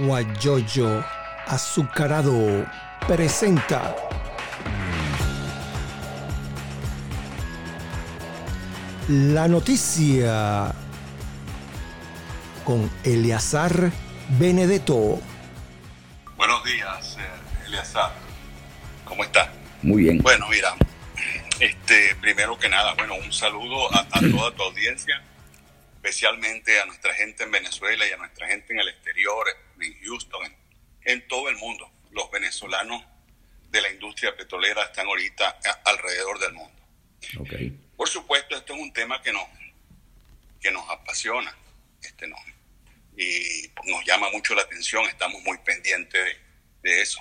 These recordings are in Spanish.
Guayoyo Azucarado presenta la noticia con Eleazar Benedetto. Buenos días, eh, Eleazar. ¿Cómo está? Muy bien. Bueno, mira, este, primero que nada, bueno, un saludo a, a toda tu audiencia, especialmente a nuestra gente en Venezuela y a nuestra gente en el exterior, Houston, en, en todo el mundo. Los venezolanos de la industria petrolera están ahorita a- alrededor del mundo. Ok. Por supuesto, esto es un tema que nos, que nos apasiona este, no, y nos llama mucho la atención, estamos muy pendientes de, de eso.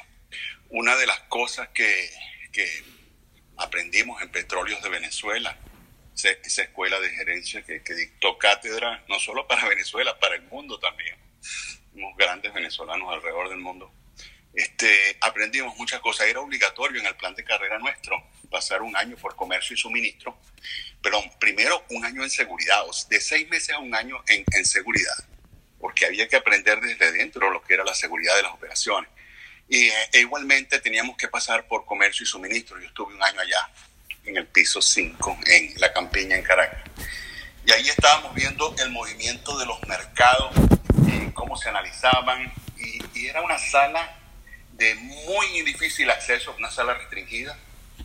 Una de las cosas que, que aprendimos en Petróleos de Venezuela, esa escuela de gerencia que, que dictó cátedra, no solo para Venezuela, para el mundo también. Unos grandes venezolanos alrededor del mundo. Este, aprendimos muchas cosas. Era obligatorio en el plan de carrera nuestro pasar un año por comercio y suministro, pero primero un año en seguridad, o sea, de seis meses a un año en, en seguridad, porque había que aprender desde dentro lo que era la seguridad de las operaciones. Y eh, e igualmente teníamos que pasar por comercio y suministro. Yo estuve un año allá, en el piso 5, en la campiña en Caracas. Y ahí estábamos viendo el movimiento de los mercados, cómo se analizaban, y, y era una sala de muy difícil acceso, una sala restringida.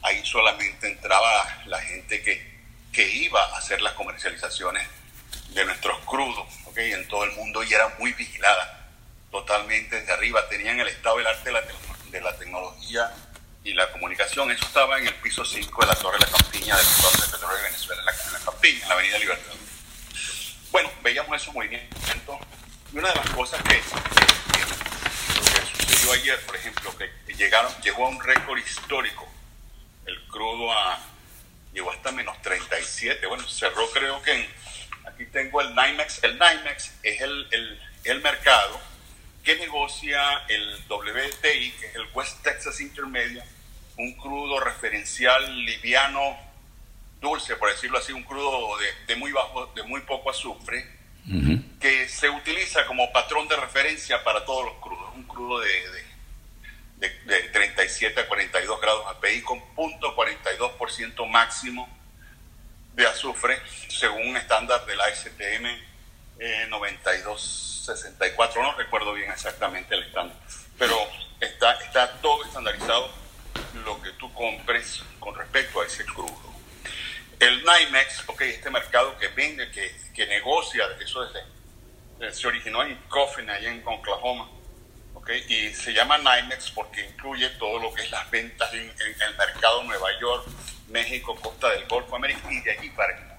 Ahí solamente entraba la gente que, que iba a hacer las comercializaciones de nuestros crudos, ¿ok? En todo el mundo y era muy vigilada totalmente desde arriba. Tenían el estado del arte de la, de la tecnología y la comunicación. Eso estaba en el piso 5 de la Torre de la Campiña del Torre de Petróleo de Venezuela, en la, en la Campiña, en la Avenida Libertad. Bueno, veíamos esos movimientos. Y una de las cosas que, que- que sucedió ayer, por ejemplo, que llegaron, llegó a un récord histórico. El crudo a, llegó hasta menos 37. Bueno, cerró creo que en, aquí tengo el NYMEX. El NYMEX es el, el, el mercado que negocia el WTI, que es el West Texas Intermedia, un crudo referencial liviano, dulce, por decirlo así, un crudo de, de muy bajo, de muy poco azufre, Que se utiliza como patrón de referencia para todos los crudos. Un crudo de, de, de- de 37 a 42 grados API con 0.42% máximo de azufre, según un estándar de la STM eh, 9264. No recuerdo bien exactamente el estándar, pero está, está todo estandarizado lo que tú compres con respecto a ese crudo. El NYMEX, ok, este mercado que vende, que, que negocia, eso desde, se originó en Coffin, allá en Oklahoma, ok, y se llama NYMEX porque incluye todo lo que es las ventas en, en el mercado Nueva York, México, Costa del Golfo, América y de allí para mundo.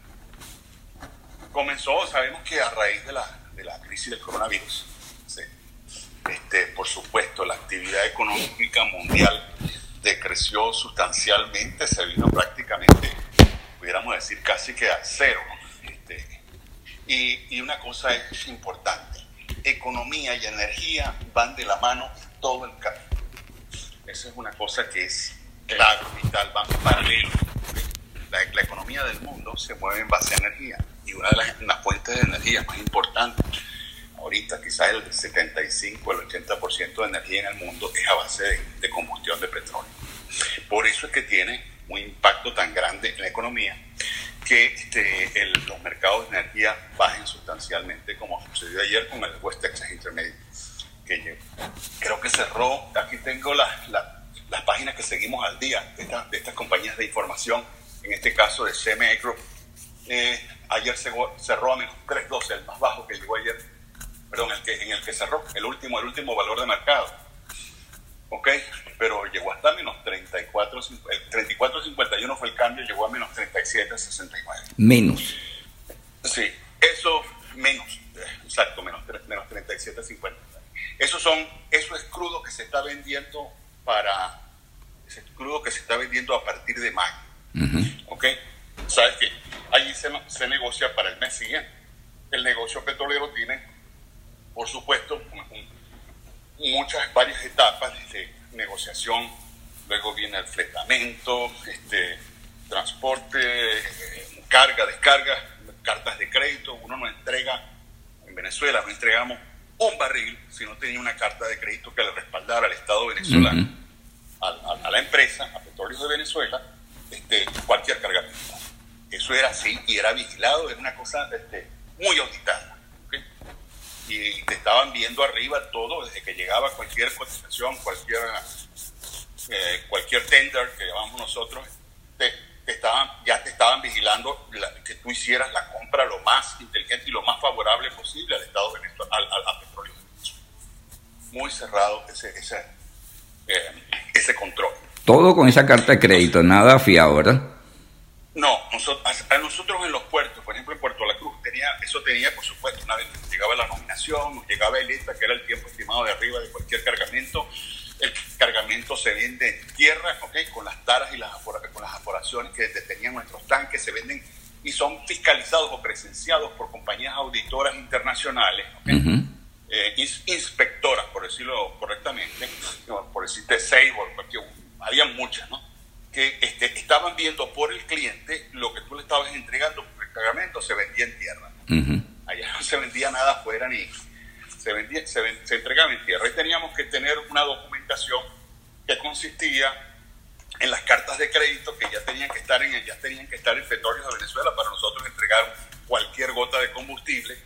Comenzó, sabemos que a raíz de la, de la crisis del coronavirus, sí, este, por supuesto, la actividad económica mundial decreció sustancialmente, se vino prácticamente, pudiéramos decir, casi que a cero. Este, y, y una cosa es importante, economía y energía van de la mano todo el camino. Esa es una cosa que es clave, vital, van paralelos. La, la economía del mundo se mueve en base a energía y una de las, las fuentes de energía más importantes ahorita quizás el 75, el 80% de energía en el mundo es a base de, de combustión de petróleo. Por eso es que tiene un impacto tan grande en la economía que este, el- los mercados de energía bajen sustancialmente, como sucedió ayer con el West Texas Intermediate, que creo que cerró, aquí tengo la- la- las páginas que seguimos al día de, esta- de estas compañías de información, en este caso de CME Group. Eh, ayer cerró a menos 3.12, el más bajo que llegó ayer, perdón, el que, en el que cerró, el último, el último valor de mercado. ¿Ok? Pero llegó hasta menos 34, el 34.51 fue el cambio, llegó a menos 37.69. Menos. Sí, eso menos, eh, exacto, menos, menos 37.50. Eso son, eso es crudo que se está vendiendo para, ese crudo que se está vendiendo a partir de mayo. Ujú. ¿ok? Sabes que allí se, se negocia para el mes siguiente. El negocio petrolero tiene, por supuesto, un- muchas, varias etapas de negociación. Luego viene el fletamento, este, transporte, eh, carga, descarga, cartas de crédito. Uno no entrega, en Venezuela no entregamos un barril si no tenía una carta de crédito que le respaldara al Estado venezolano, a, la empresa, a Petróleos de Venezuela, este, cualquier cargamento. Eso era así y era vigilado, era una cosa este, muy auditada. Y te estaban viendo arriba todo desde que llegaba cualquier cotización, cualquier, eh, cualquier tender que llamamos nosotros, te, estaban, ya te estaban vigilando que tú hicieras la compra lo más inteligente y lo más favorable posible al Estado Venezuela, al, al, petróleo Muy cerrado ese, ese, eh, ese control. Todo con esa carta de crédito, nada fiado, ¿verdad? No, nosotros, a nosotros en los puertos, por ejemplo en Puerto La Cruz, tenía, eso tenía por supuesto, una vez llegaba la nominación, llegaba el ETA, que era el tiempo estimado de arriba de cualquier cargamento, el cargamento se vende en tierra, ¿okay? con las taras y las, con las aforaciones que tenían nuestros tanques, se venden y son fiscalizados o presenciados por compañías auditoras internacionales, eh, inspectoras, por decirlo correctamente, por decirte Sable, había muchas, ¿no? Que este, estaban viendo por el cliente lo que tú le estabas entregando por el cargamento se vendía en tierra. Allá no se vendía nada afuera ni, se, vendía, se, entregaba en tierra. Y teníamos que tener una documentación que consistía en las cartas de crédito que ya tenían que estar en ya tenían que estar en petróleos de Venezuela para nosotros entregar cualquier gota de combustible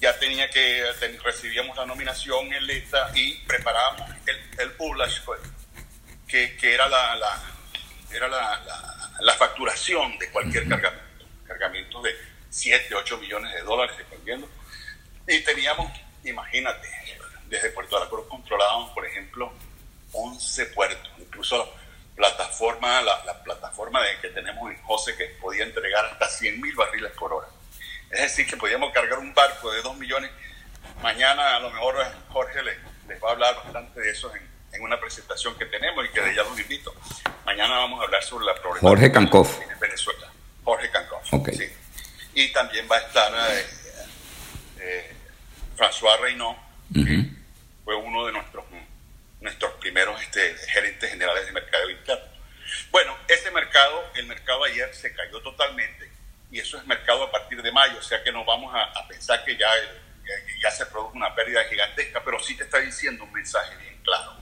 ya tenía que recibíamos la nominación en lista y preparábamos el, el que, que era la, la era la, la, facturación de cualquier cargamento cargamento de 7, 8 millones de dólares dependiendo y teníamos imagínate, desde Puerto de la Cruz controlábamos, por ejemplo, 11 puertos, incluso la plataforma, la, plataforma de, que tenemos en José que podía entregar hasta 100 mil barriles por hora. Es decir, que podíamos cargar un barco de 2 millones. Mañana a lo mejor Jorge les, va a hablar bastante de eso en, una presentación que tenemos y que de ella los invito. Mañana vamos a hablar sobre la problemática Jorge Cancoff. en Venezuela. Jorge Cancoff. Sí. Y también va a estar eh, eh, François Reynaud, que fue uno de nuestros, nuestros primeros este, gerentes generales de mercado interno. Bueno, ese mercado, el mercado ayer se cayó totalmente y eso es mercado a partir de mayo, o sea que no vamos a, pensar que ya, ya, se produjo una pérdida gigantesca, pero sí te está diciendo un mensaje bien claro.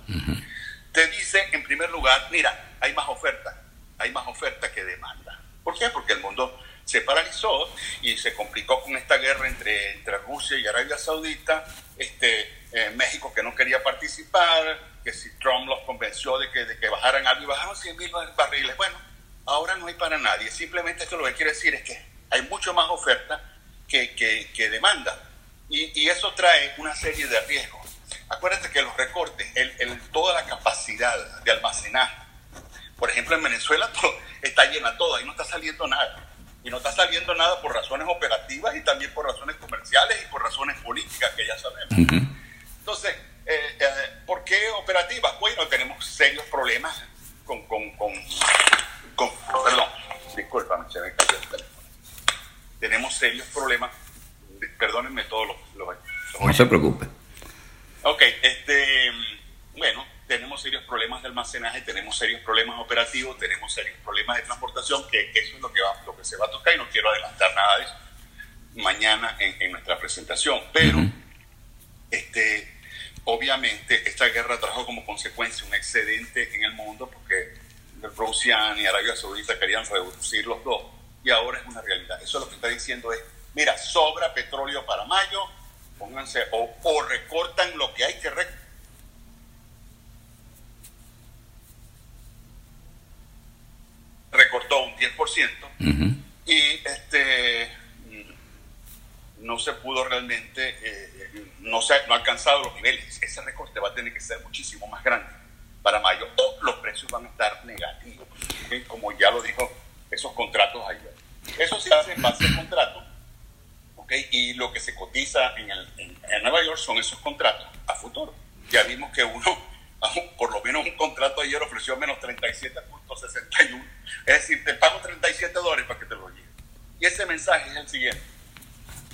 Te dice, en primer lugar, mira, hay más oferta, hay más oferta que demanda. ¿Por qué? Porque el mundo se paralizó y se complicó con esta guerra entre, entre Rusia y Arabia Saudita, este, eh, México que no quería participar, que si Trump los convenció de que, de que bajaran algo y bajaron 100 mil barriles. Bueno, ahora no hay para nadie. Simplemente esto lo que quiere decir es que hay mucho más oferta que, que, demanda. Y, y, eso trae una serie de riesgos. Acuérdate que los recortes, el, el, toda la capacidad de almacenaje, por ejemplo en Venezuela está llena todo, ahí no está saliendo nada y no está saliendo nada por razones operativas y también por razones comerciales y por razones políticas que ya sabemos. Entonces, eh, eh, ¿por qué operativas? Bueno, tenemos serios problemas con, con, con, perdón, discúlpame, se me cayó el teléfono. Tenemos serios problemas, perdónenme todos los... los, no se preocupe. Ok, este, bueno, tenemos serios problemas de almacenaje, tenemos serios problemas operativos, tenemos serios problemas de transportación, que eso es lo que, va, lo que se va a tocar y no quiero adelantar nada de eso mañana en, nuestra presentación. Pero, este, obviamente, esta guerra trajo como consecuencia un excedente en el mundo porque Rusia y Arabia Saudita querían reducir los dos y ahora es una realidad. Eso lo que está diciendo es, mira, sobra petróleo para mayo, pónganse, o, o recortan lo que hay que recortar recortó un 10% y este no se pudo realmente, eh, no, se, no ha alcanzado los niveles. Ese recorte va a tener que ser muchísimo más grande para mayo o los precios van a estar negativos, como ya lo dijo esos contratos ayer. Eso se hace en base. Y lo que se cotiza en, el, en Nueva York son esos contratos a futuro. Ya vimos que uno por lo menos un contrato ayer ofreció menos 37.61. Es decir, te pago 37 dólares para que te lo lleve. Y ese mensaje es el siguiente.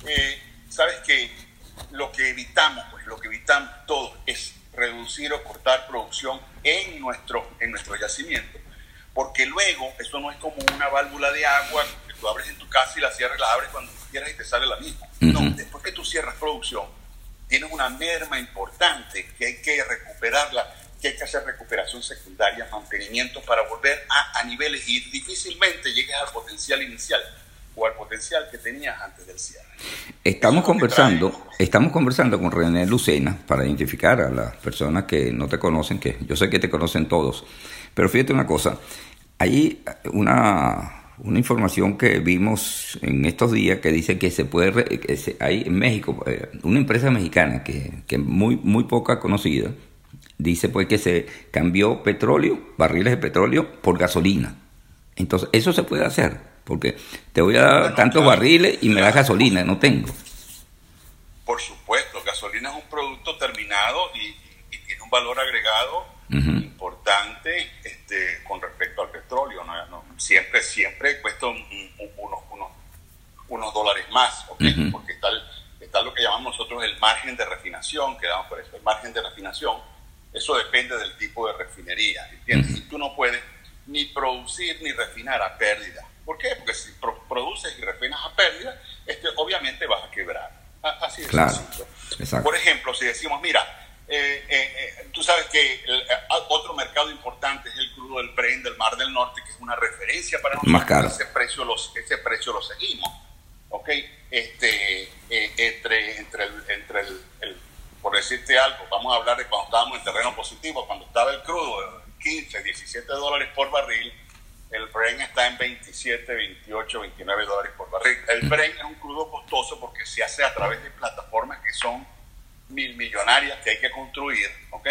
Eh, Sabes que lo que evitamos, pues lo que evitamos todos es reducir o cortar producción en nuestro, en nuestro yacimiento, porque luego eso no es como una válvula de agua que tú abres en tu casa y la cierras, la abres cuando quieras y te sale la misma. No, después que tú cierras producción, tienes una merma importante que hay que recuperarla, que hay que hacer recuperación secundaria, mantenimiento para volver a, a niveles y difícilmente llegues al potencial inicial o al potencial que tenías antes del cierre. Estamos conversando, estamos conversando con René Lucena para identificar a las personas que no te conocen, que yo sé que te conocen todos, pero fíjate una cosa, hay una, una información que vimos en estos días que dice que se puede, que se, hay en México, eh, una empresa mexicana que, que muy, muy poca conocida, dice pues que se cambió petróleo, barriles de petróleo por gasolina. Entonces, eso se puede hacer, porque te voy a dar Bueno, tantos claro, barriles y me das gasolina, no tengo. Por supuesto, gasolina es un producto terminado y, y tiene un valor agregado importante este, con respecto al petróleo. ¿no? No, siempre, siempre cuesta un- un- unos, unos, unos dólares más, ¿ok? Ujú. porque está, el- está lo que llamamos nosotros el margen de refinación, que damos por eso, el margen de refinación. Eso depende del tipo de refinería, ¿entiendes? Ujú. Y tú no puedes ni producir ni refinar a pérdida. ¿Por qué? Porque si pro- produces y refinas a pérdida, este, obviamente vas a quebrar. Así de Claro, sencillo. exacto. Por ejemplo, si decimos, mira, eh, eh, eh, tú sabes que el- eh, otro mercado importante es el crudo del Brent del Mar del Norte, que es una referencia para nosotros. Más caro. Ese precio, los, ese precio lo seguimos. ¿Ok? Este, eh, entre, entre, el, entre el, el- por decirte algo, vamos a hablar de cuando estábamos en terreno positivo, cuando estaba el crudo, eh, 15, 17 dólares por barril, el Brent está en 27, 28, 29 dólares por barril. El Brent es un crudo costoso porque se hace a través de plataformas que son mil millonarias que hay que construir, ¿ok?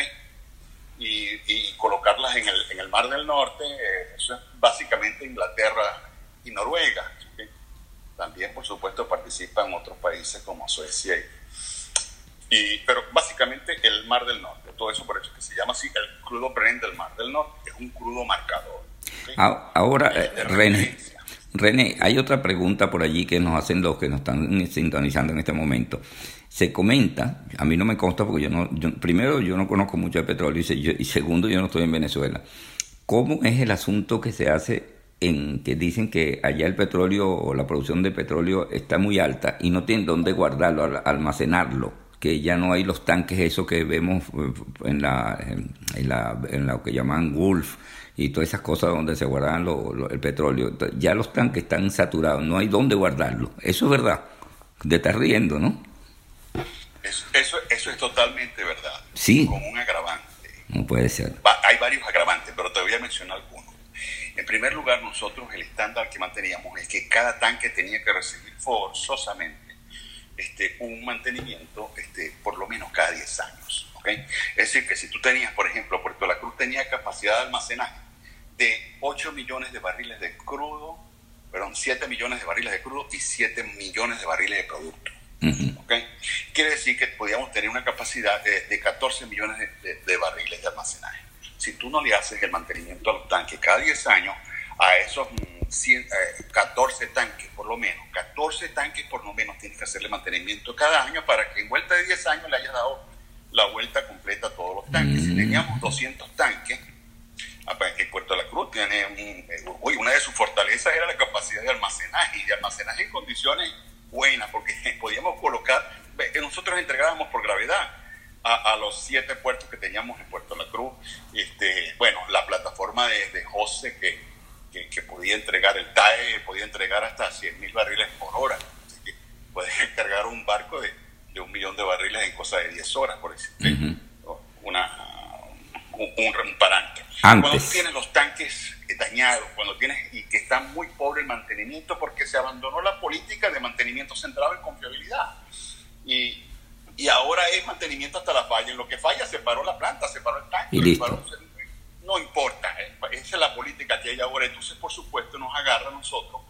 Y, y colocarlas en el, en el Mar del Norte, eh, eso es básicamente Inglaterra y Noruega. También, por supuesto, participan otros países como Suecia y, y- pero básicamente el Mar del Norte, todo eso por eso que se llama así el crudo Brent del Mar del Norte, es un crudo marcador. Ahora, eh, René. René, hay otra pregunta por allí que nos hacen los que nos están sintonizando en este momento. Se comenta, a mí no me consta porque yo no, yo- primero yo no conozco mucho de petróleo y, y segundo yo no estoy en Venezuela. ¿Cómo es el asunto que se hace en que dicen que allá el petróleo o la producción de petróleo está muy alta y no tienen dónde guardarlo, al- almacenarlo? Que ya no hay los tanques, eso que vemos eh, en la, en, la, en lo que llaman Gulf y todas esas cosas donde se lo- lo- el petróleo. Ya los tanques están saturados, no hay dónde guardarlo. Eso es verdad. Te estás riendo, ¿no? Eso, eso, eso es totalmente verdad. Sí. Con un agravante. No puede ser. Va- hay varios agravantes, pero te voy a mencionar algunos. En primer lugar, nosotros el estándar que manteníamos es que cada tanque tenía que recibir forzosamente este, un mantenimiento este, por lo menos cada 10 años. ¿ok? Es decir, que si tú tenías, por ejemplo, Puerto La Cruz tenía capacidad de almacenaje de 8 millones de barriles de crudo, perdón, 7 millones de barriles de crudo y 7 millones de barriles de producto. Ujú. ¿ok? Quiere decir que podíamos tener una capacidad de, de 14 millones de, de- de barriles de almacenaje. Si tú no le haces el mantenimiento a los tanques cada 10 años, a esos 100, eh, 14 tanques por lo menos, 14 tanques por lo menos tienes que hacerle mantenimiento cada año para que en vuelta de 10 años le hayas dado la vuelta completa a todos los tanques. Si Mm. teníamos 200 tanques, Ah, pues, en Puerto La Cruz tiene un, eh, uy, una de sus fortalezas era la capacidad de almacenaje y de almacenaje en condiciones buenas porque podíamos colocar nosotros entregábamos por gravedad a, a los siete puertos que teníamos en Puerto La Cruz este bueno la plataforma de, de José que, que, que podía entregar el TAE podía entregar hasta 100 mil barriles por hora así que puedes cargar un barco de, de un millón de barriles en cosa de 10 horas por decirte Ujú. una un, un, un parámetro. Antes. Cuando tienes los tanques dañados, cuando tienes y que está muy pobre el mantenimiento porque se abandonó la política de mantenimiento centrado en confiabilidad. Y, y ahora es mantenimiento hasta la falla. En lo que falla se paró la planta, se paró el tanque. Y se listo. paró- se- no importa, eh, esa es la política que hay ahora. Entonces, por supuesto, nos agarra a nosotros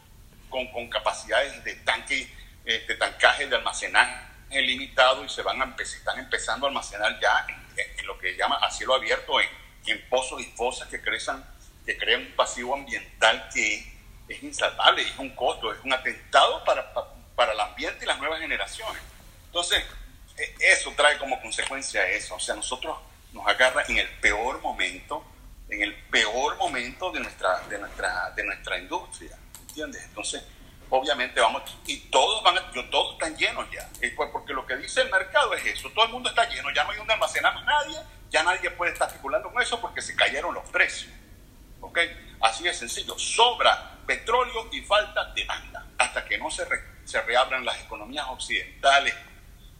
con, con capacidades de tanque, eh, de tancaje, de almacenaje limitado y se van a empezar, están empezando a almacenar ya en, lo que llama a cielo abierto, en, pozos y fosas que, crezan, que crean un pasivo ambiental que es insalvable, es un costo, es un atentado para, pa- para el ambiente y las nuevas generaciones. Entonces, eh, eso trae como consecuencia eso. O sea, nosotros nos agarra en el peor momento, en el peor momento de nuestra, de nuestra, de nuestra industria. ¿Entiendes? Entonces, obviamente vamos, y todos van, todos están llenos ya, porque lo que dice el mercado es eso, todo el mundo está lleno, ya no hay almacenar más nadie, ya nadie puede estar especulando con eso porque se cayeron los precios, ¿ok? Así de sencillo, sobra petróleo y falta demanda, hasta que no se, se reabran las economías occidentales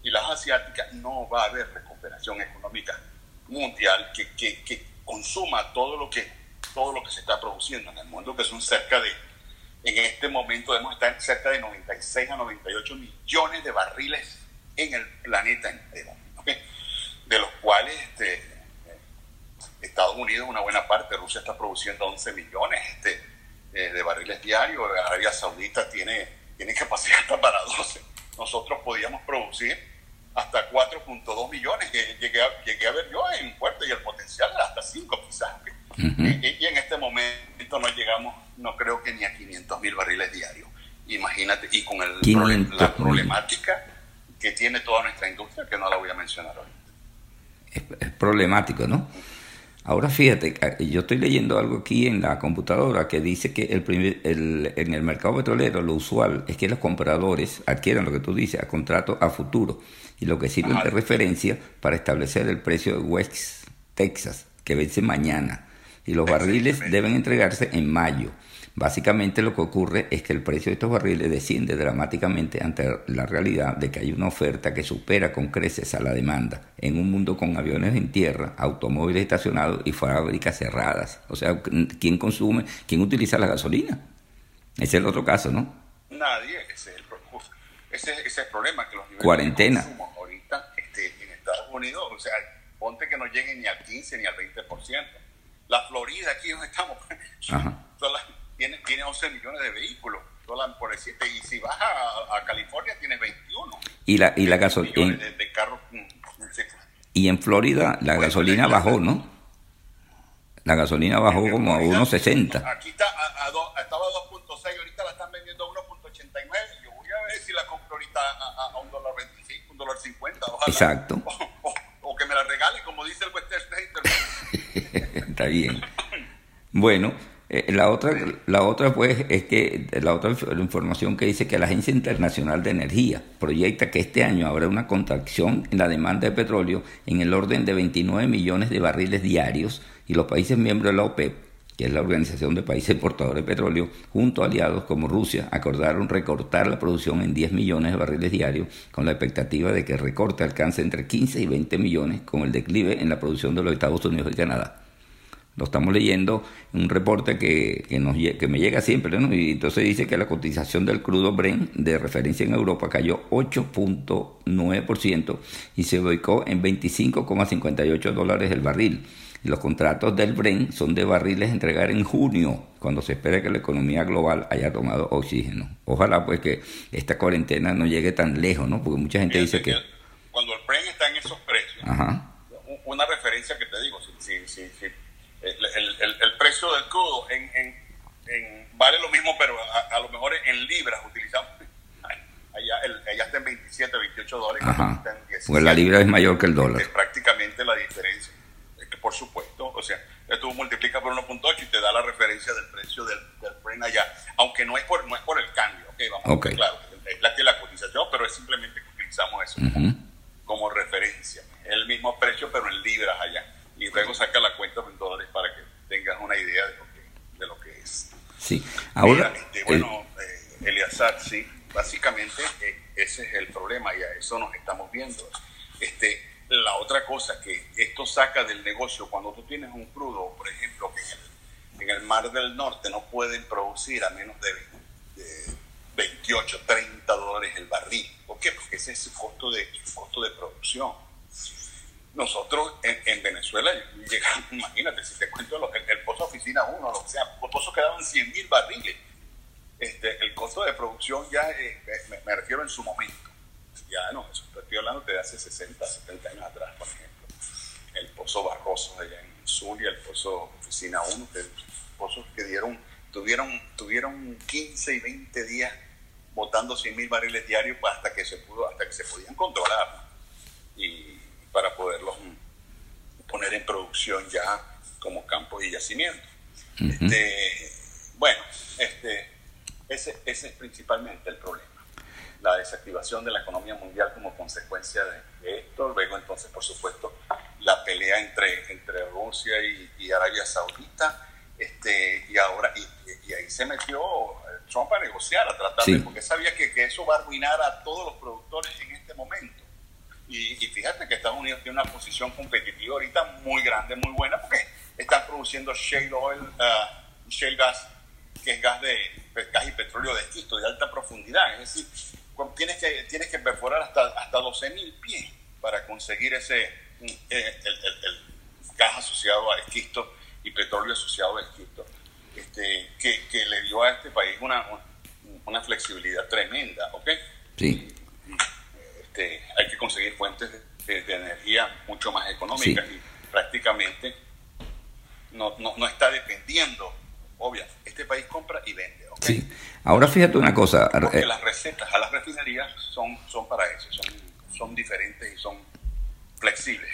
y las asiáticas, no va a haber recuperación económica mundial que, que, que consuma todo lo que, todo lo que se está produciendo en el mundo, que son cerca de en este momento debemos estar cerca de 96 a 98 millones de barriles en el planeta entero, de los cuales este, Estados Unidos una buena parte, Rusia está produciendo 11 millones este, eh, de barriles diarios, Arabia Saudita tiene, tiene capacidad hasta para 12. Nosotros podíamos producir hasta 4.2 millones, que llegué a, llegué a ver yo en fuerte y el potencial hasta 5 quizás. y, en este momento no llegamos, no creo que ni a 500 mil barriles diarios. Imagínate, y con el la problemática que tiene toda nuestra industria, que no la voy a mencionar hoy. Es, problemático, ¿no? Ahora fíjate, yo estoy leyendo algo aquí en la computadora que dice que el, el, en el mercado petrolero lo usual es que los compradores adquieran lo que tú dices a contrato a futuro. Y lo que sirve de referencia para establecer el precio de West Texas que vence mañana. Y los barriles deben entregarse en mayo. Básicamente lo que ocurre es que el precio de estos barriles desciende dramáticamente ante la realidad de que hay una oferta que supera con creces a la demanda en un mundo con aviones en tierra, automóviles estacionados y fábricas cerradas. O sea, ¿quién consume, quién utiliza la gasolina? Ese es el otro caso, ¿no? Nadie, ese es el, ese, es el problema. Que los niveles Cuarentena. De consumo ahorita este, en Estados Unidos, o sea, ponte que no lleguen ni al 15 ni al 20%. La Florida, aquí donde estamos, tiene, tiene 11 millones de vehículos, por decirte, y si vas a, California tienes 21. Y la, y la gasolina. De, carros, mm, y en Florida la gasolina bajó, ¿no? La gasolina bajó como a 1.60. Aquí está, a, a, estaba a 2.6, ahorita la están vendiendo a 1.89. Yo voy a ver si la compro ahorita a, a, un dólar 25, un dólar 50. Exacto. O, que me la regale, como dice el Western State. está bien. Bueno, eh, la otra, la otra pues es que la otra información que dice que la Agencia Internacional de Energía proyecta que este año habrá una contracción en la demanda de petróleo en el orden de 29 millones de barriles diarios y los países miembros de la OPEP, que es la Organización de Países Exportadores de Petróleo, junto a aliados como Rusia, acordaron recortar la producción en 10 millones de barriles diarios con la expectativa de que el recorte alcance entre 15 y 20 millones con el declive en la producción de los Estados Unidos y Canadá. Lo estamos leyendo en un reporte que, que, nos, que me llega siempre, ¿no? Y entonces dice que la cotización del crudo Brent de referencia en Europa cayó 8.9% y se ubicó en 25,58 dólares el barril. Los contratos del Brent son de barriles entregar en junio, cuando se espera que la economía global haya tomado oxígeno. Ojalá pues que esta cuarentena no llegue tan lejos, ¿no? Porque mucha gente dice que... Cuando el Brent está en esos precios, una referencia que te digo, si, si, si el, el, precio del crudo en, en, vale lo mismo, pero a, lo mejor en libras utilizamos. Allá, allá está en 27, 28 dólares. Pues la libra es mayor que el dólar. Es prácticamente la diferencia. Es que por supuesto, o sea, tú multiplicas por 1.8 y te da la referencia del precio del, del allá. Aunque no es por, no es por el cambio, okay, vamos, claro, es la que la cotización, pero es simplemente que utilizamos eso como, como referencia. Es el mismo precio, pero en libras allá y luego saca la cuenta en dólares para que tengas una idea de lo que, de lo que es. Sí, ahora. Este, bueno, eh, Eliazar, sí, básicamente eh, ese es el problema y a eso nos estamos viendo. Este, la otra cosa que esto saca del negocio, cuando tú tienes un crudo, por ejemplo, que en el, Mar del Norte no pueden producir a menos de, 28, 30 dólares el barril. ¿Por qué? Porque ese es el costo de, el costo de producción nosotros en, Venezuela llegamos, imagínate, si te cuento el, pozo oficina 1, o sea, los pozos quedaban 100 mil barriles. Este, el costo de producción ya, eh, me, refiero en su momento, ya no, eso estoy hablando de hace 60, 70 años atrás, por ejemplo. El pozo Barroso allá en Zulia, el pozo oficina 1, que, pozos que dieron, tuvieron, tuvieron 15 y 20 días botando 100 mil barriles diarios hasta que se pudo, hasta que se podían controlar. Y para poderlos poner en producción ya como campos y yacimientos. este, bueno, este, ese ese, es principalmente el problema. La desactivación de la economía mundial como consecuencia de, esto. Luego, entonces, por supuesto, la pelea entre, entre Rusia y, Arabia Saudita. Este, y ahora, y, ahí se metió Trump a negociar, a tratar de, porque sabía que, que eso va a arruinar a todos los productores en este momento. Y, fíjate que Estados Unidos tiene una posición competitiva ahorita muy grande, muy buena, porque están produciendo shale oil, uh, shale gas, que es gas de gas y petróleo de esquisto de alta profundidad. Es decir, tienes que, tienes que perforar hasta, hasta 12.000 pies para conseguir ese mm, eh, el, gas asociado a esquisto y petróleo asociado a esquisto, este, que, que le dio a este país una, una flexibilidad tremenda, ¿ok? Sí. Este, hay que conseguir fuentes de, energía mucho más económicas y prácticamente no, no, está dependiendo, obvio, este país compra y vende. Sí. Ahora fíjate una cosa. Porque eh, las recetas a las refinerías son, son para eso, son, son diferentes y son flexibles.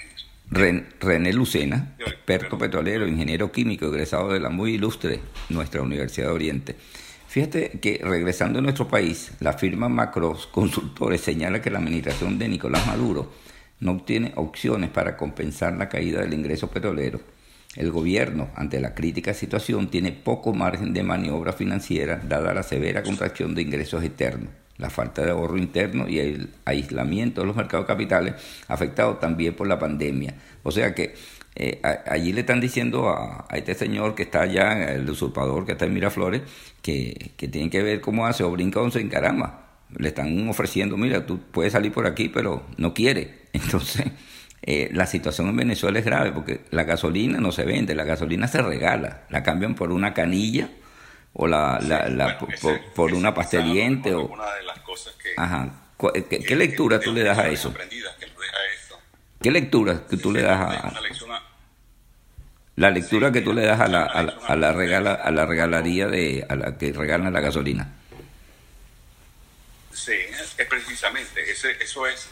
René Lucena, experto petrolero, ingeniero químico, egresado de la muy ilustre nuestra Universidad de Oriente Fíjate que regresando a nuestro país, la firma Macros Consultores señala que la administración de Nicolás Maduro no obtiene opciones para compensar la caída del ingreso petrolero. El gobierno, ante la crítica situación, tiene poco margen de maniobra financiera dada la severa contracción de ingresos externos, la falta de ahorro interno y el aislamiento de los mercados capitales afectado también por la pandemia. O sea que eh, allí le están diciendo a, este señor que está allá, el usurpador que está en Miraflores, que, que tiene que ver cómo hace o brinca o se encarama. Le están ofreciendo, mira, tú puedes salir por aquí, pero no quiere. Entonces, eh, la situación en Venezuela es grave porque la gasolina no se vende, la gasolina se regala, la cambian por una canilla o la, la, por, una pasteliente o... Una de las cosas que, Ajá. ¿Qué, lectura tú le das a eso? ¿Qué lectura que tú le das a, la lectura que tú le das a la, a, la, regala, a la regalaría de a la que regalan la gasolina. Sí, es, precisamente, ese, eso es,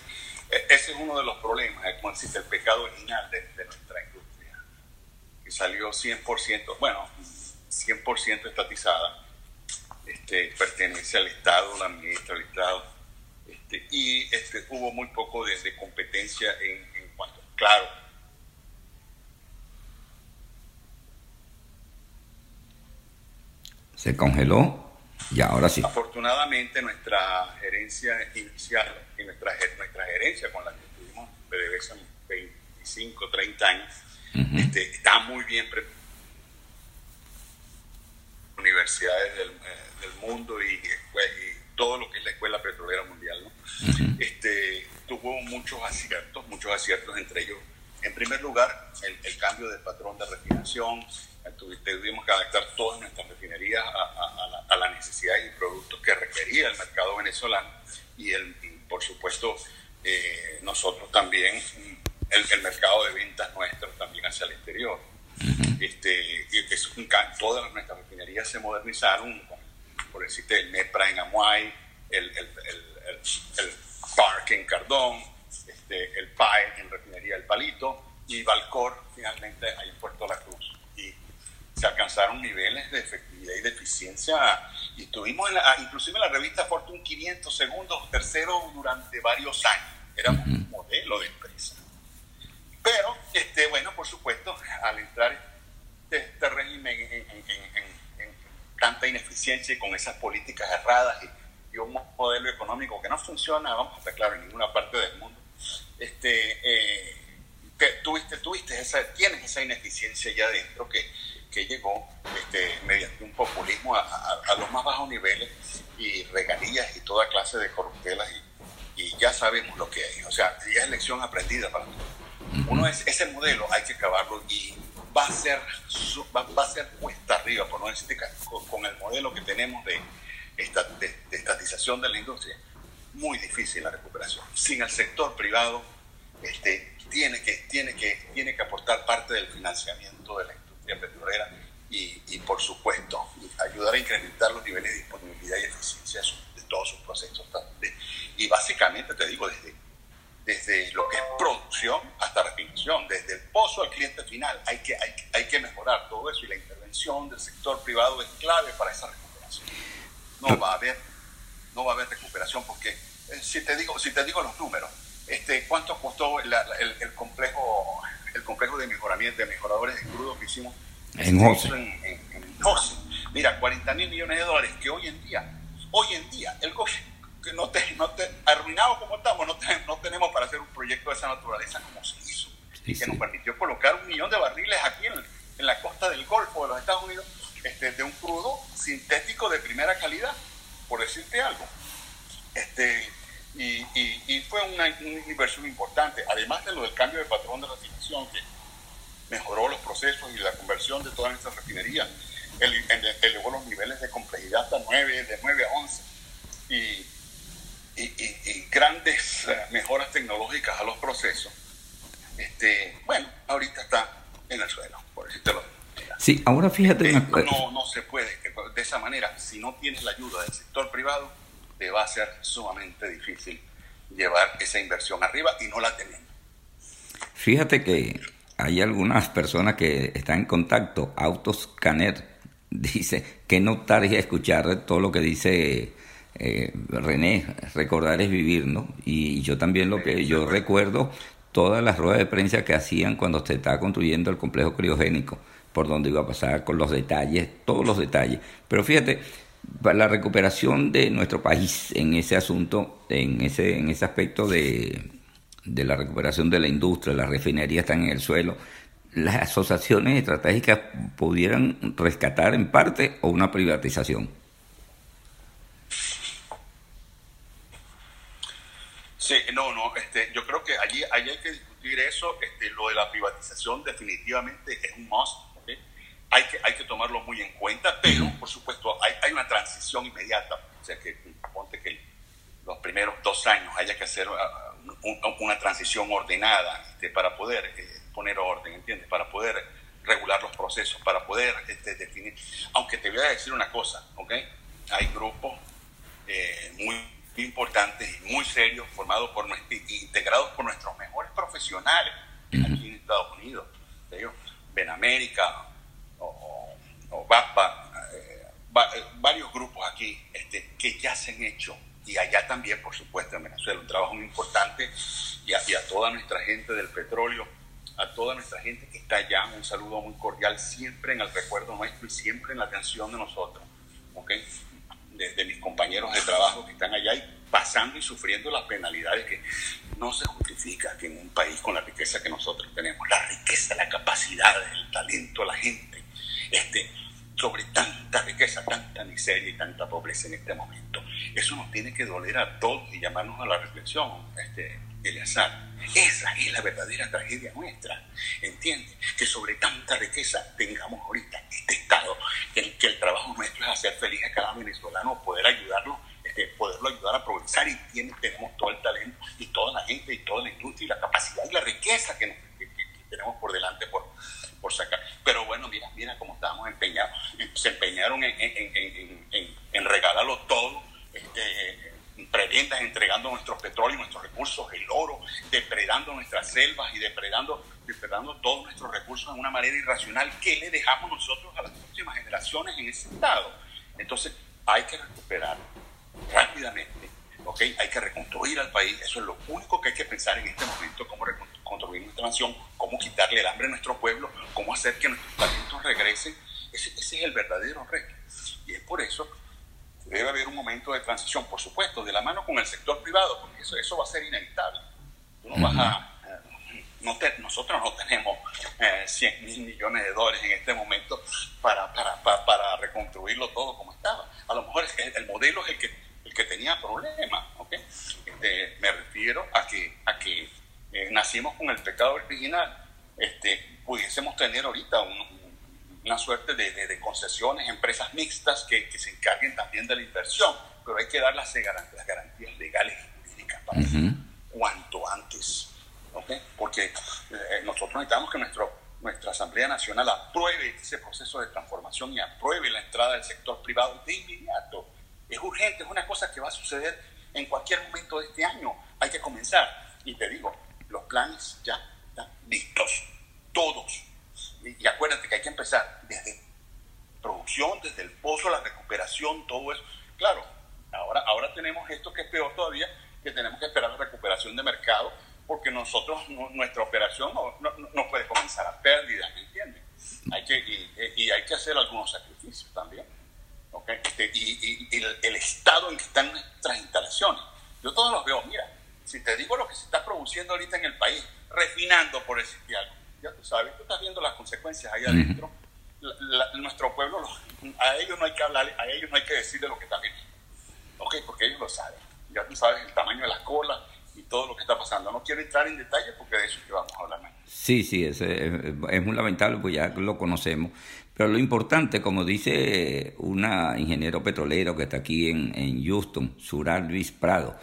ese es uno de los problemas, el pecado original de, nuestra industria, que salió 100%, bueno, 100% estatizada, este, pertenece al Estado, la administra el Estado, este, y este, hubo muy poco de, competencia en, en cuanto, claro, se congeló y ahora sí. Afortunadamente nuestra gerencia inicial y nuestra, nuestra gerencia con la que estuvimos PDVSA 25, 30 años, este, está muy bien preparada. Universidades del, eh, del mundo y, todo lo que es la Escuela Petrolera Mundial. ¿no? este, tuvo muchos aciertos, muchos aciertos entre ellos. En primer lugar, el, el cambio de patrón de refinación, tuvimos que adaptar todas nuestras refinerías a, las necesidades y productos que requería el mercado venezolano. Y, el, por supuesto eh, nosotros también el, mercado de ventas nuestros también hacia el exterior. este, es todas nuestras refinerías se modernizaron, por decirte, el MEPRA en Amuay, el, el, el, el Park en Cardón, este, el PAE en Refinería del Palito y Valcor finalmente ahí en Puerto La Cruz se alcanzaron niveles de efectividad y de eficiencia. Y estuvimos, en la, inclusive en la revista Fortune 500 segundos, tercero durante varios años. Era un modelo de empresa. Pero, este, bueno, por supuesto, al entrar este, este régimen en, tanta ineficiencia y con esas políticas erradas y, un modelo económico que no funciona, vamos a estar claro, en ninguna parte del mundo, este, eh, tuviste, tuviste esa, tienes esa ineficiencia ya dentro que que llegó este, mediante un populismo a, los más bajos niveles y regalías y toda clase de corruptelas y, y, ya sabemos lo que hay. O sea, ya es lección aprendida para nosotros. Uno es, ese modelo hay que acabarlo y va a ser, va, a ser cuesta arriba, por no decir con, con el modelo que tenemos de, de, de estatización de la industria. Muy difícil la recuperación. Sin el sector privado, este, tiene, que, tiene, que, tiene que aportar parte del financiamiento de la petrolera y, y, por supuesto, ayudar a incrementar los niveles de disponibilidad y eficiencia de todos sus procesos. Y básicamente, te digo, desde, desde lo que es producción hasta refinación, desde el pozo al cliente final, hay que, hay, hay que mejorar todo eso y la intervención del sector privado es clave para esa recuperación. no va a haber, no va a haber recuperación porque eh, si te digo, si te digo los números, este, ¿cuánto costó el, el, complejo, el complejo de mejoramiento de mejoradores de crudo que hicimos en José? En, José. Mira, 40 mil millones de dólares que hoy en día, hoy en día, el coche que no te, no te arruinado como estamos, no, no tenemos para hacer un proyecto de esa naturaleza como se hizo, y que nos permitió colocar un millón de barriles aquí en, en, la costa del Golfo de los Estados Unidos, este, de un crudo sintético de primera calidad, por decirte algo. Este, y, y, fue una, inversión importante, además de lo del cambio de patrón de refinación, que mejoró los procesos y la conversión de todas nuestras refinerías, elevó los niveles de complejidad hasta 9, de 9 a 11. Y, y, grandes eh, mejoras tecnológicas a los procesos, este, bueno, ahorita está en el suelo, por decirlo. Sí, ahora fíjate. no, no se puede, de esa manera, si no tienes la ayuda del sector privado, te va a ser sumamente difícil llevar esa inversión arriba y no la tenemos. Fíjate que hay algunas personas que están en contacto. Autoscanner dice que no tarde a escuchar todo lo que dice eh, René, recordar es vivir, ¿no? Y yo también lo que yo recuerdo todas las ruedas de prensa que hacían cuando se estaba construyendo el complejo criogénico, por donde iba a pasar, con los detalles, todos los detalles. Pero fíjate, la recuperación de nuestro país en ese asunto, en ese, en ese aspecto de, de la recuperación de la industria, las refinerías están en el suelo, las asociaciones estratégicas pudieran rescatar en parte o una privatización. Sí, no, no, este, yo creo que allí, hay que discutir eso. Este, lo de la privatización definitivamente es un must. Hay, que, hay que tomarlo muy en cuenta, pero por supuesto hay, hay una transición inmediata. O sea, que ponte que los primeros dos años haya que hacer uh, una transición ordenada este, para poder eh, poner orden, ¿entiendes? Para poder regular los procesos, para poder este, definir. Aunque te voy a decir una cosa, ¿ok? Hay grupos eh, muy importantes y muy serios, formados por integrados por nuestros mejores profesionales aquí en Estados Unidos, Benamérica eh, eh, varios grupos aquí este, que ya se han hecho y allá también, por supuesto, en Venezuela, un trabajo muy importante y a, toda nuestra gente del petróleo, a toda nuestra gente que está allá, un saludo muy cordial, siempre en el recuerdo nuestro y siempre en la atención de nosotros. ¿okay? de, mis compañeros de trabajo que están allá y pasando y sufriendo las penalidades que no se justifica que en un país con la riqueza que nosotros tenemos, la riqueza, la capacidad, el talento, la gente, este, sobre tanta riqueza, tanta miseria y tanta pobreza en este momento. Eso nos tiene que doler a todos y llamarnos a la reflexión, este, Eleazar. Esa es la verdadera tragedia nuestra. ¿Entiendes? Que sobre tanta riqueza tengamos ahorita este Estado, en que el trabajo nuestro es hacer feliz a cada venezolano, poder ayudarlo, este, poderlo ayudar a progresar y tenemos todo el talento y toda la gente y toda la industria y la capacidad y la riqueza que, tenemos por delante por, por sacar. Pero bueno, mira, mira cómo estamos empeñados. Se empeñaron en, en, en, en regalarlo todo. Este, entregando nuestros petróleos, nuestros recursos, el oro, depredando nuestras selvas y depredando, depredando todos nuestros recursos de una manera irracional. ¿Qué le dejamos nosotros a las próximas generaciones en ese estado? Entonces, hay que recuperar rápidamente, ¿ok? Hay que reconstruir al país. Eso es lo único que hay que pensar en este momento, cómo reconstruir nuestra nación, cómo quitarle el hambre a nuestro pueblo, cómo hacer que nuestros talentos regresen. Ese, ese es el verdadero reto. Y es por eso debe de transición, por supuesto, de la mano con el sector privado, porque eso, eso va a ser inevitable. no vas a, no nosotros no tenemos 100 eh, mil millones de dólares en este momento para, para, para, reconstruirlo todo como estaba. A lo mejor el, el modelo es el que, el que tenía problemas. ¿okay? Este, me refiero a que, a que eh, nacimos con el pecado original. Este, pudiésemos tener ahorita un, una suerte de, de, concesiones, empresas mixtas que, que, se encarguen también de la inversión, pero hay que dar las, las garantías legales y jurídicas para cuanto antes, ¿okay? porque eh, nosotros necesitamos que nuestro, nuestra Asamblea Nacional apruebe ese proceso de transformación y apruebe la entrada del sector privado de inmediato. Es urgente, es una cosa que va a suceder en cualquier momento de este año. Hay que comenzar. Y te digo, los planes ya están listos, todos y acuérdate que hay que empezar desde producción, desde el pozo, la recuperación, todo eso, Claro, ahora, tenemos esto que es peor todavía, que tenemos que esperar la recuperación de mercado, porque nosotros, nuestra operación no, no, puede comenzar a pérdida, ¿me entiendes? Hay que, y, hay que hacer algunos sacrificios también. ¿okay? Este, y, el, estado en que están nuestras instalaciones. Yo todos los veo, mira, si te digo lo que se está produciendo ahorita en el país, refinando por decirte algo, ya tú sabes, tú estás viendo las consecuencias ahí adentro. nuestro pueblo, a ellos no hay que hablar, a ellos no hay que decirle lo que está viendo. ¿Ok? Porque ellos lo saben. Ya tú sabes el tamaño de las colas y todo lo que está pasando. No quiero entrar en detalle porque de eso es que vamos a hablar Sí, sí, es, es muy lamentable, pues ya lo conocemos. Pero lo importante, como dice una ingeniero petrolero que está aquí en, en Houston, Sural Luis Prado,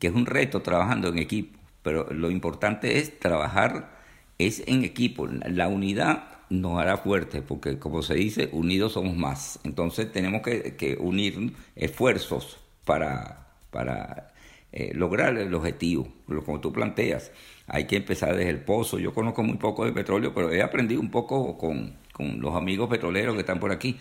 que es un reto trabajando en equipo, pero lo importante es trabajar es en equipo. La unidad nos hará fuerte, porque como se dice, unidos somos más. Entonces tenemos que, unir esfuerzos para, para eh, lograr el objetivo, como tú planteas. Hay que empezar desde el pozo. Yo conozco muy poco de petróleo, pero he aprendido un poco con, los amigos petroleros que están por aquí.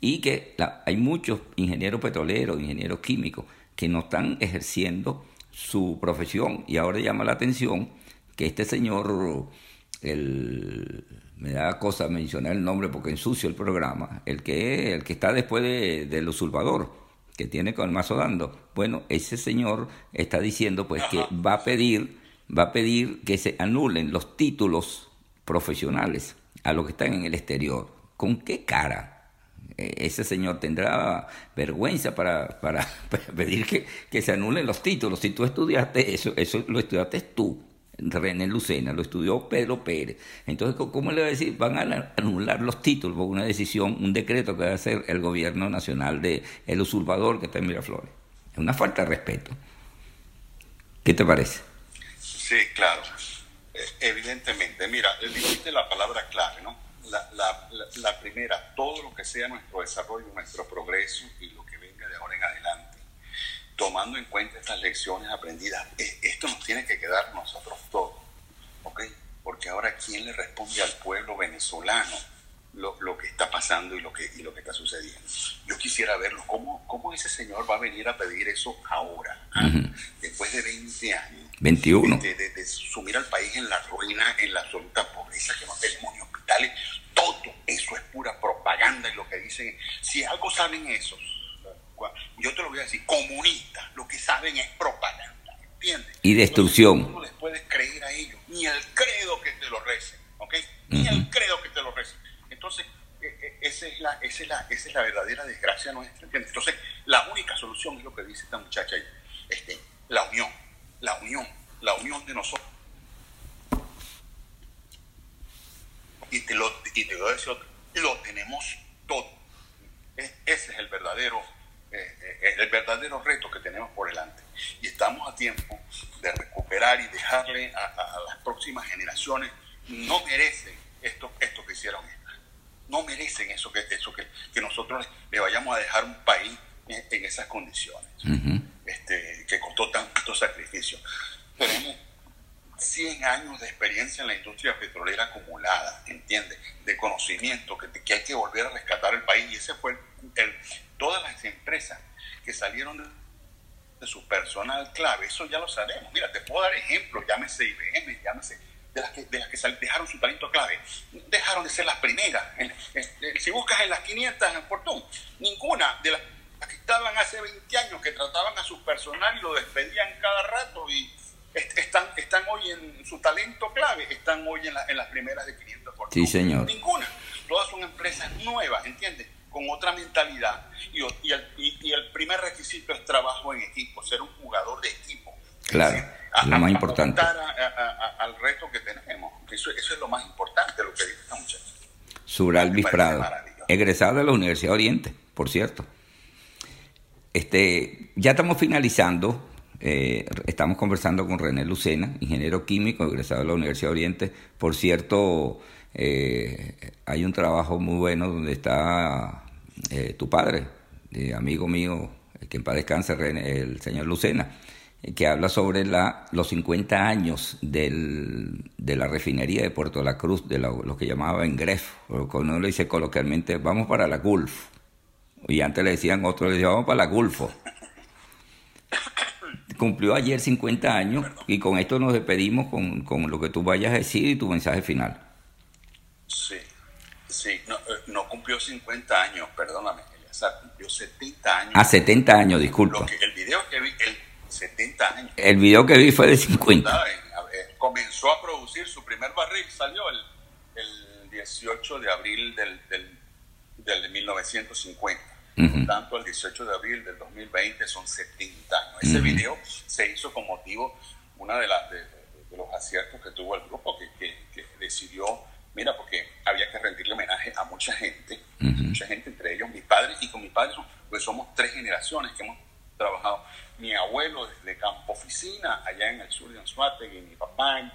Y que hay muchos ingenieros petroleros, ingenieros químicos, que no están ejerciendo su profesión. Y ahora llama la atención que este señor, el, me da cosa mencionar el nombre porque ensucio el programa, el que, el que está después de, del usurpador, que tiene con el mazo dando. Bueno, ese señor está diciendo pues que va a pedir, va a pedir que se anulen los títulos profesionales a los que están en el exterior. ¿Con qué cara? E, ese señor tendrá vergüenza para, para, pedir que, que, se anulen los títulos. Si tú estudiaste eso, eso lo estudiaste tú. René Lucena, lo estudió Pedro Pérez. Entonces, ¿cómo le va a decir? Van a anular los títulos por una decisión, un decreto que va a hacer el gobierno nacional de el usurpador que está en Miraflores. Es una falta de respeto. ¿Qué te parece? Sí, claro. Eh, evidentemente, mira, dijiste la palabra clave, ¿no? La, la, la primera, todo lo que sea nuestro desarrollo, nuestro progreso y lo que venga de ahora en adelante tomando en cuenta estas lecciones aprendidas, esto nos tiene que quedar nosotros todos, ¿ok? Porque ahora, ¿quién le responde al pueblo venezolano lo, que está pasando y lo que, y lo que está sucediendo? Yo quisiera verlo, ¿cómo, cómo ese señor va a venir a pedir eso ahora, ah? después de 20 años? 21. De, de, sumir al país en la ruina, en la absoluta pobreza, que no tenemos ni hospitales, todo eso es pura propaganda y lo que dicen, si algo saben esos, yo te lo voy a decir, comunistas, lo que saben es propaganda, ¿entiendes? Y destrucción. no les puedes creer a ellos, ni el credo que te lo recen, ¿ok? Ni el credo que te lo recen. Entonces, e, e, esa es, la, esa, es la, esa es la verdadera desgracia nuestra, ¿entiendes? Entonces, la única solución es lo que dice esta muchacha ahí, este, la unión, la unión, la unión de nosotros. Y te lo, y te voy a decir lo tenemos todo. E, ese es el verdadero eh, eh, el verdadero reto que tenemos por delante. Y estamos a tiempo de recuperar y dejarle a, las próximas generaciones, no merecen esto, esto que hicieron estas. No merecen eso que, eso que, que nosotros le vayamos a dejar un país en, esas condiciones, este, que costó tanto sacrificio. Tenemos 100 años de experiencia en la industria petrolera acumulada, ¿entiendes? De conocimiento, que, que hay que volver a rescatar el país. Y ese fue el, todas las empresas que salieron de, su personal clave, eso ya lo sabemos. Mira, te puedo dar ejemplos, llámese IBM, llámese, de las que, de las que dejaron su talento clave. Dejaron de ser las primeras. si buscas en las 500 en Fortune, ninguna de las que estaban hace 20 años, que trataban a su personal y lo despedían cada rato y están, están hoy en su talento clave, están hoy en, en las primeras de 500 Fortune. Sí, señor. Ninguna. Todas son empresas nuevas, ¿entiendes? Con otra mentalidad y, y, el, y, el, primer requisito es trabajo en equipo, ser un jugador de equipo. Claro, es lo más importante. al reto que tenemos. Eso, eso, es lo más importante, lo que dice esta muchacha. Suralvis Prado, egresado de la Universidad Oriente, por cierto. Este, ya estamos finalizando. Eh, estamos conversando con René Lucena, ingeniero químico, egresado de la Universidad Oriente. Por cierto, eh, hay un trabajo muy bueno donde está eh, tu padre, eh, amigo mío, que en paz descanse, el señor Lucena, que habla sobre la, los 50 años del, de la refinería de Puerto La Cruz, de lo, que llamaba Engref, o como uno lo dice coloquialmente, vamos para la Gulf. Y antes le decían, otros le decían, vamos para la Gulfo. Cumplió ayer 50 años y con esto nos despedimos con, con lo que tú vayas a decir y tu mensaje final. Sí, sí, no, eh, no cumplió 50 años, perdóname, Eleazar, cumplió 70 años. A 70 años, disculpa. Lo que- el video que vi, el 70 años. El video que vi fue de 50. ¿saben? A ver, comenzó a producir su primer barril, salió el, el 18 de abril del, del, del 1950. Ujú. Por tanto, el 18 de abril del 2020 son 70 años. Ese Ujú. video se hizo con motivo, una de, las de, de- de los aciertos que tuvo el grupo, que, que- que decidió, mira, porque había que rendirle homenaje a mucha gente, mucha gente, entre ellos mi padre, y con mi padre, son- pues somos tres generaciones que hemos trabajado. Mi abuelo desde Campo Oficina, allá en el sur de Anzuategui, mi papá en,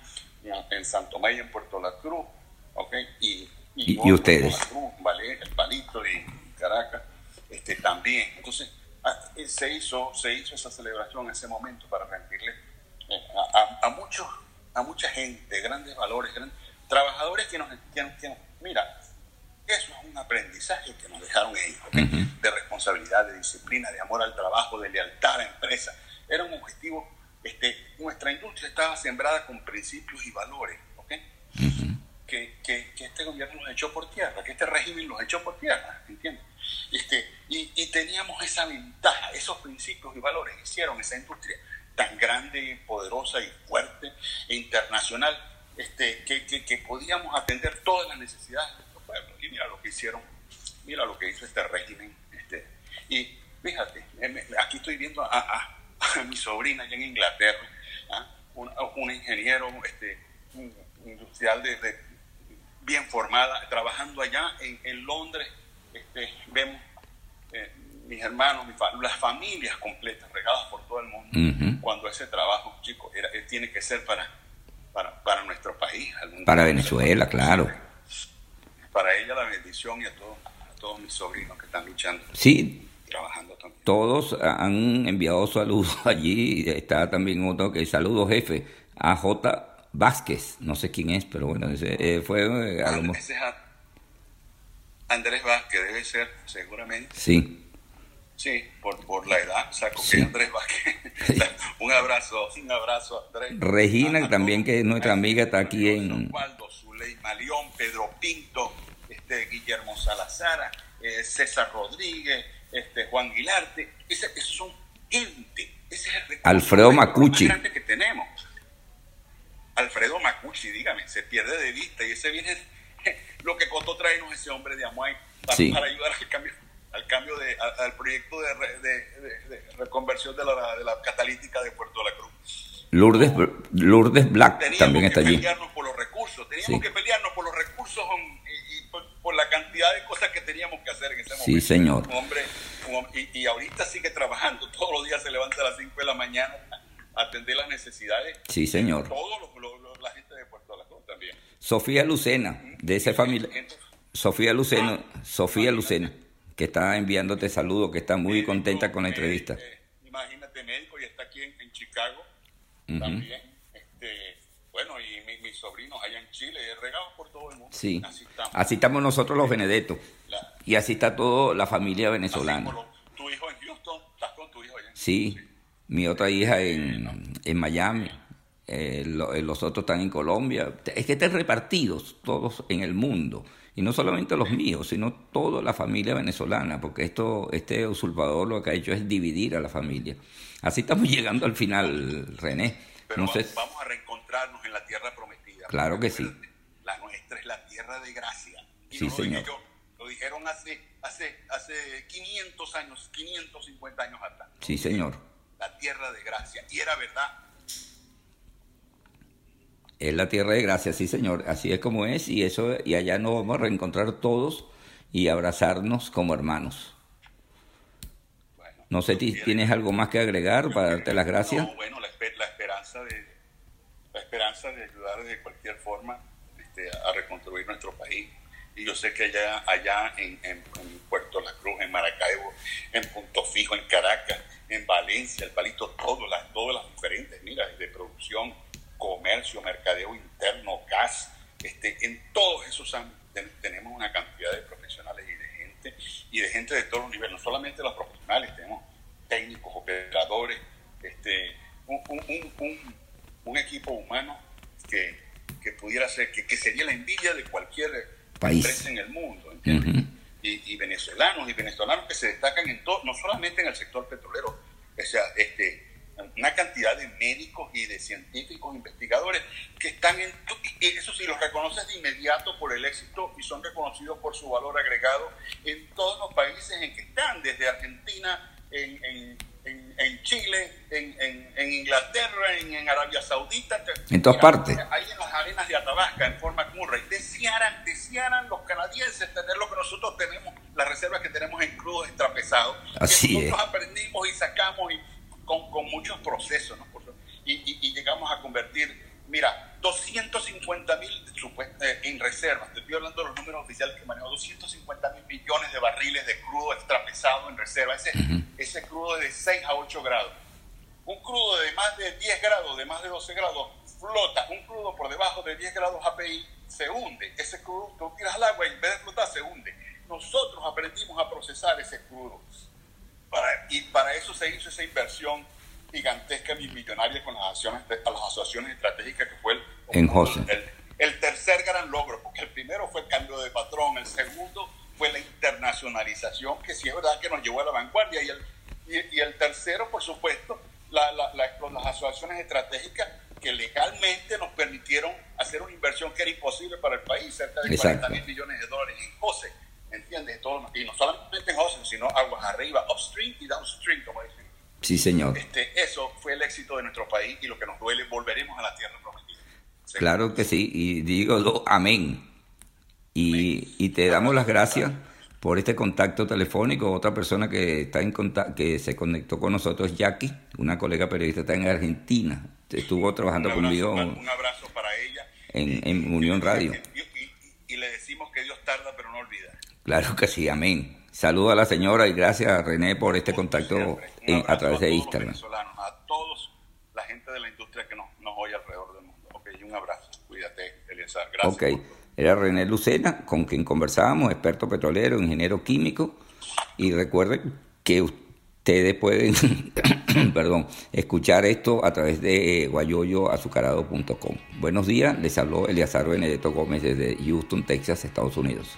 en Santo Tomé y en Puerto La Cruz, ¿ok? Y, Y- y en ustedes. Puerto La Cruz, Vale- el Palito y Caracas, este, también. Entonces, ah, eh, se hizo, se hizo esa celebración en ese momento para rendirle eh, a, a- a muchos, a mucha gente, grandes valores, grandes, trabajadores que nos, que que nos- mira, eso es un aprendizaje que nos dejaron ellos, ¿ok? Ujú. de responsabilidad, de disciplina, de amor al trabajo, de lealtad a la empresa. Era un objetivo, este, nuestra industria estaba sembrada con principios y valores, ¿ok? Ujú. que, que, que este gobierno los echó por tierra, que este régimen los echó por tierra, ¿entiendes? Este, y, y teníamos esa ventaja, esos principios y valores hicieron esa industria tan grande, poderosa y fuerte e internacional, este, que, que, que podíamos atender todas las necesidades de nuestro pueblo. Y mira lo que hicieron, mira lo que hizo este régimen. Este, y fíjate, eh, aquí estoy viendo a, a- a mi sobrina allá en Inglaterra, ¿ah? un, un ingeniero este, un industrial de, de- bien formada, trabajando allá en, en Londres. Este, vemos eh, mis hermanos, mi fa- las familias completas regadas por todo el mundo. Ujú. Cuando ese trabajo, chicos, era- eh, tiene que ser para, para, para nuestro país. Para. Venezuela, claro. Para ella la bendición y a todos, a todos mis sobrinos que están luchando Sí, trabajando también. todos han enviado saludos allí. Está también otro que saludos, jefe. A J. Vázquez, no sé quién es, pero bueno, ese, eh, fue eh, a lo mejor. Ese es a- Andrés Vázquez, debe ser, seguramente. Sí, Sí, por, por la edad, saco Sí. que es Andrés Vázquez. un abrazo, un abrazo, Andrés. Regina, también, que es nuestra amiga, está aquí en- Osvaldo, Zuleima León, Pedro Pinto, este, Guillermo Salazar, eh, César Rodríguez, este, Juan Guilarte. Ese, esos son gente. Ese es el Alfredo más Macucci. grande que tenemos. Alfredo Macucci, dígame, se pierde de vista y ese viene lo que costó traernos ese hombre de Amuay para, Sí. para ayudar al cambio al cambio de a- al proyecto de, re- de- de- de reconversión de la, de la catalítica de Puerto La Cruz. Lourdes, Lourdes Black Teníamos también está que allí. pelearnos por los recursos, teníamos Sí. que pelearnos por los recursos y, y por, por la cantidad de cosas que teníamos que hacer en ese momento. Sí, señor. Un hombre, un y, y ahorita sigue trabajando, todos los días se levanta a las 5 de la mañana a atender las necesidades Sí, señor. todos los, los- los- la gente de Puerto La Cruz también. Sofía Lucena, de esa familia. Sofía Lucena, Sofía Lucena, que está enviándote saludos, que está muy médico, contenta con la eh, entrevista. eh, imagínate, médico, y está aquí en, en Chicago Ujú. también. Este, bueno, y mi- mis sobrinos allá en Chile, regados por todo el mundo. Sí, Así estamos. así estamos nosotros los Benedettos. La- Y así está toda la familia venezolana. lo- tu hijo en Houston, estás con tu hijo allá. en- Sí, mi otra hija en, en Miami, eh, lo- eh, los otros están en Colombia. Es que están repartidos todos en el mundo. Y no solamente los míos, sino toda la familia venezolana, porque esto, este usurpador lo que ha hecho es dividir a la familia. Así estamos llegando al final, René. Pero No va- sé, vamos a reencontrarnos en la tierra prometida. Claro que sí. La nuestra es la tierra de gracia. Y Sí, no lo señor. yo, lo dijeron hace, hace, hace 500 años, 550 años atrás. sí señor, La tierra de gracia. Y era verdad. Es la tierra de gracia, sí señor, así es como es, y eso, y allá nos vamos a reencontrar todos y abrazarnos como hermanos. Bueno, No sé si tienes algo más que agregar para darte las gracias. No, bueno, la, espe- la esperanza de la esperanza de ayudar de cualquier forma este, a reconstruir nuestro país. Y yo sé que allá, allá en, en- Puerto La Cruz, en Maracaibo, en Punto Fijo, en Caracas, en Valencia, el palito, todas las, todas las diferentes, mira, de producción, comercio, mercadeo interno, gas, este, en todos esos ámbitos ten- tenemos una cantidad de profesionales y de gente y de gente de todos los niveles, no solamente los profesionales, tenemos técnicos, operadores, este, un, un, equipo humano que, que pudiera ser, que, que, sería la envidia de cualquier país empresa en el mundo. y, y, venezolanos y venezolanos que se destacan en todo, no solamente en el sector petrolero, o sea, este, una cantidad de médicos y de científicos, investigadores que están en, y eso sí, los reconoces de inmediato por el éxito y son reconocidos por su valor agregado en todos los países en que están, desde Argentina, en, en, en, Chile, en, Inglaterra, en, Arabia Saudita. En todas partes. Ahí en las arenas de Atabasca, en forma Murray. Desearan, desearan los canadienses tener lo que nosotros tenemos, las reservas que tenemos en crudo extrapesado. Así que nosotros aprendimos y sacamos y con, con muchos procesos, ¿no? Y, y, llegamos a convertir, mira, 250 mil eh, en reservas, te estoy hablando de los números oficiales que manejo, 250 mil millones de barriles de crudo extrapesado en reserva, ese, ese crudo es de 6 a 8 grados. Un crudo de más de 10 grados, de más de 12 grados, flota. Un crudo por debajo de 10 grados API se hunde. Ese crudo, tú tiras al agua y en vez de flotar se hunde. Nosotros aprendimos a procesar ese crudo y para eso se hizo esa inversión gigantesca y millonaria con las, acciones, las asociaciones estratégicas que fue el, en José. El, tercer gran logro, porque el primero fue el cambio de patrón, el segundo fue la internacionalización, que sí es verdad que nos llevó a la vanguardia, y el, y, el tercero, por supuesto, la, la, las asociaciones estratégicas que legalmente nos permitieron hacer una inversión que era imposible para el país, cerca de 40 mil millones de dólares en José ¿entiendes? Todo, y no solamente en Ocean, sino aguas arriba, upstream y downstream, como dicen. Sí, señor. Este, eso fue el éxito de nuestro país y lo que nos duele, volveremos a la tierra prometida. Claro que sí, y digo amén. Y, y te damos las gracias por este contacto telefónico. Otra persona que está en contacto, que se conectó con nosotros, Jackie, una colega periodista está en Argentina. Estuvo trabajando conmigo. Un abrazo para ella. En, en Unión Radio. y, le decimos que Dios tarda, pero no olvida. Claro que sí, amén. Saludo a la señora y gracias a René por este contacto a través de Instagram. A todos la gente de la industria que nos, oye alrededor del mundo. Ok, un abrazo. Cuídate, Eliezer. Gracias. Ok. Era René Lucena, con quien conversábamos, experto petrolero, ingeniero químico. Y recuerden que ustedes pueden perdón, escuchar esto a través de guayoyoazucarado.com. Buenos días, les habló Eliazar Benedetto Gómez desde Houston, Texas, Estados Unidos.